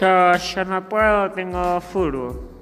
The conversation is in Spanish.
Yo, yo no puedo, tengo furbo.